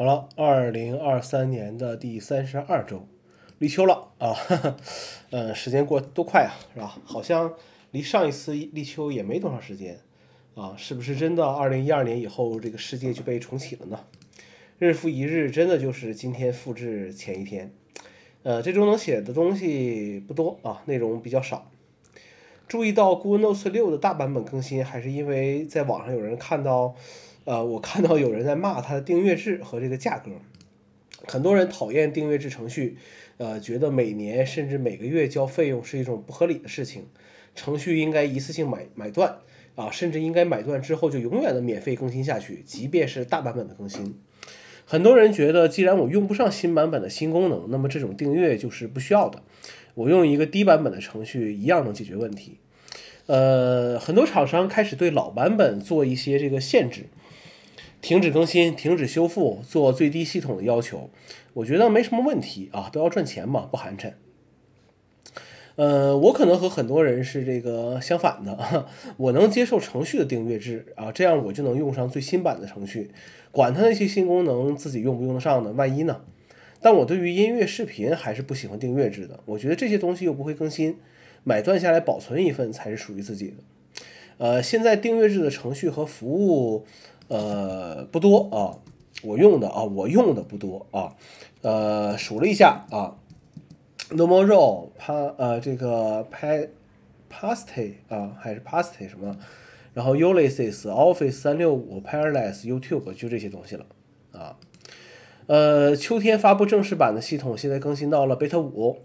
好了，二零二三年的第三十二周，立秋了啊，嗯，时间过多快啊，是吧？好像离上一次立秋也没多长时间啊，是不是真的？二零一二年以后，这个世界就被重启了呢？日复一日，真的就是今天复制前一天。呃，这周能写的东西不多啊，内容比较少。注意到 Google Notes 六的大版本更新，还是因为在网上有人看到。呃，我看到有人在骂它的订阅制和这个价格，很多人讨厌订阅制程序，呃，觉得每年甚至每个月交费用是一种不合理的事情，程序应该一次性买买断啊，甚至应该买断之后就永远的免费更新下去，即便是大版本的更新。很多人觉得，既然我用不上新版本的新功能，那么这种订阅就是不需要的，我用一个低版本的程序一样能解决问题。呃，很多厂商开始对老版本做一些这个限制。停止更新，停止修复，做最低系统的要求，我觉得没什么问题啊，都要赚钱嘛，不寒碜。呃，我可能和很多人是这个相反的，我能接受程序的订阅制啊，这样我就能用上最新版的程序，管它那些新功能自己用不用得上呢？万一呢？但我对于音乐、视频还是不喜欢订阅制的，我觉得这些东西又不会更新，买断下来保存一份才是属于自己的。呃，现在订阅制的程序和服务。呃，不多啊，我用的啊，我用的不多啊，呃，数了一下啊，Normal Row，它呃这个拍 Pasty 啊，还是 Pasty 什么，然后 Ulysses、Office 三六五、Parallels、YouTube 就这些东西了啊，呃，秋天发布正式版的系统，现在更新到了 Beta 五，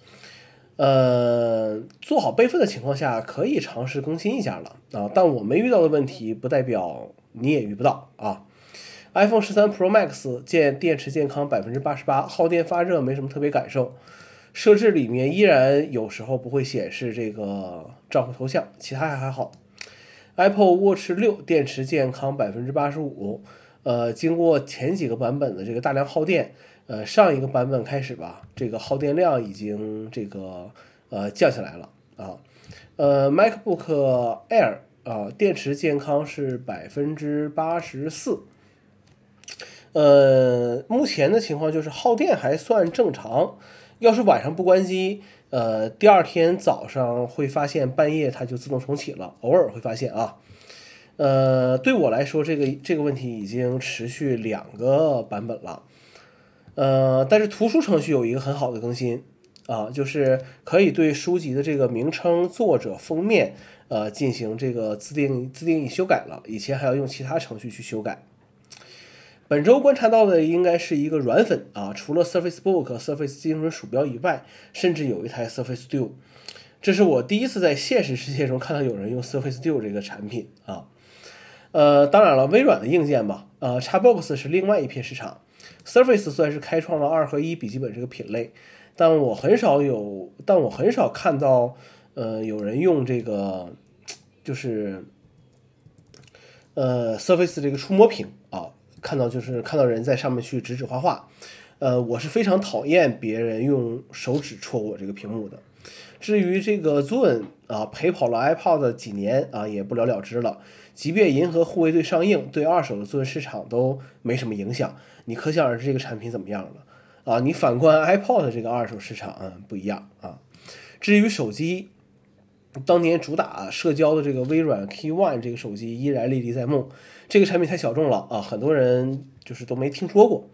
呃，做好备份的情况下，可以尝试更新一下了啊，但我没遇到的问题，不代表。你也遇不到啊！iPhone 十三 Pro Max 见电池健康百分之八十八，耗电发热没什么特别感受。设置里面依然有时候不会显示这个账户头像，其他还还好。Apple Watch 六电池健康百分之八十五，呃，经过前几个版本的这个大量耗电，呃，上一个版本开始吧，这个耗电量已经这个呃降下来了啊。呃，MacBook Air。啊，电池健康是百分之八十四，呃，目前的情况就是耗电还算正常。要是晚上不关机，呃，第二天早上会发现半夜它就自动重启了，偶尔会发现啊。呃，对我来说，这个这个问题已经持续两个版本了。呃，但是图书程序有一个很好的更新啊，就是可以对书籍的这个名称、作者、封面。呃，进行这个自定自定义修改了，以前还要用其他程序去修改。本周观察到的应该是一个软粉啊，除了 Surface Book、Surface 精准鼠标以外，甚至有一台 Surface Duo。这是我第一次在现实世界中看到有人用 Surface Duo 这个产品啊。呃，当然了，微软的硬件吧，呃，Xbox 是另外一片市场，Surface 算是开创了二合一笔记本这个品类，但我很少有，但我很少看到。呃，有人用这个，就是呃，Surface 这个触摸屏啊，看到就是看到人在上面去指指画画，呃，我是非常讨厌别人用手指戳我这个屏幕的。至于这个 Zune 啊，陪跑了 iPod 几年啊，也不了了之了。即便银河护卫队上映，对二手的 Zune 市场都没什么影响。你可想而知这个产品怎么样了啊？你反观 iPod 这个二手市场，嗯，不一样啊。至于手机。当年主打社交的这个微软 Key One 这个手机依然历历在目，这个产品太小众了啊，很多人就是都没听说过。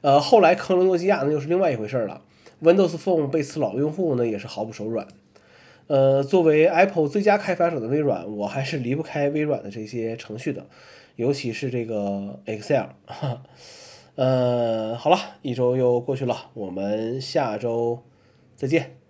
呃，后来坑了诺基亚那就是另外一回事了。Windows Phone 被此老用户呢也是毫不手软。呃，作为 Apple 最佳开发者的微软，我还是离不开微软的这些程序的，尤其是这个 Excel。呃，好了，一周又过去了，我们下周再见。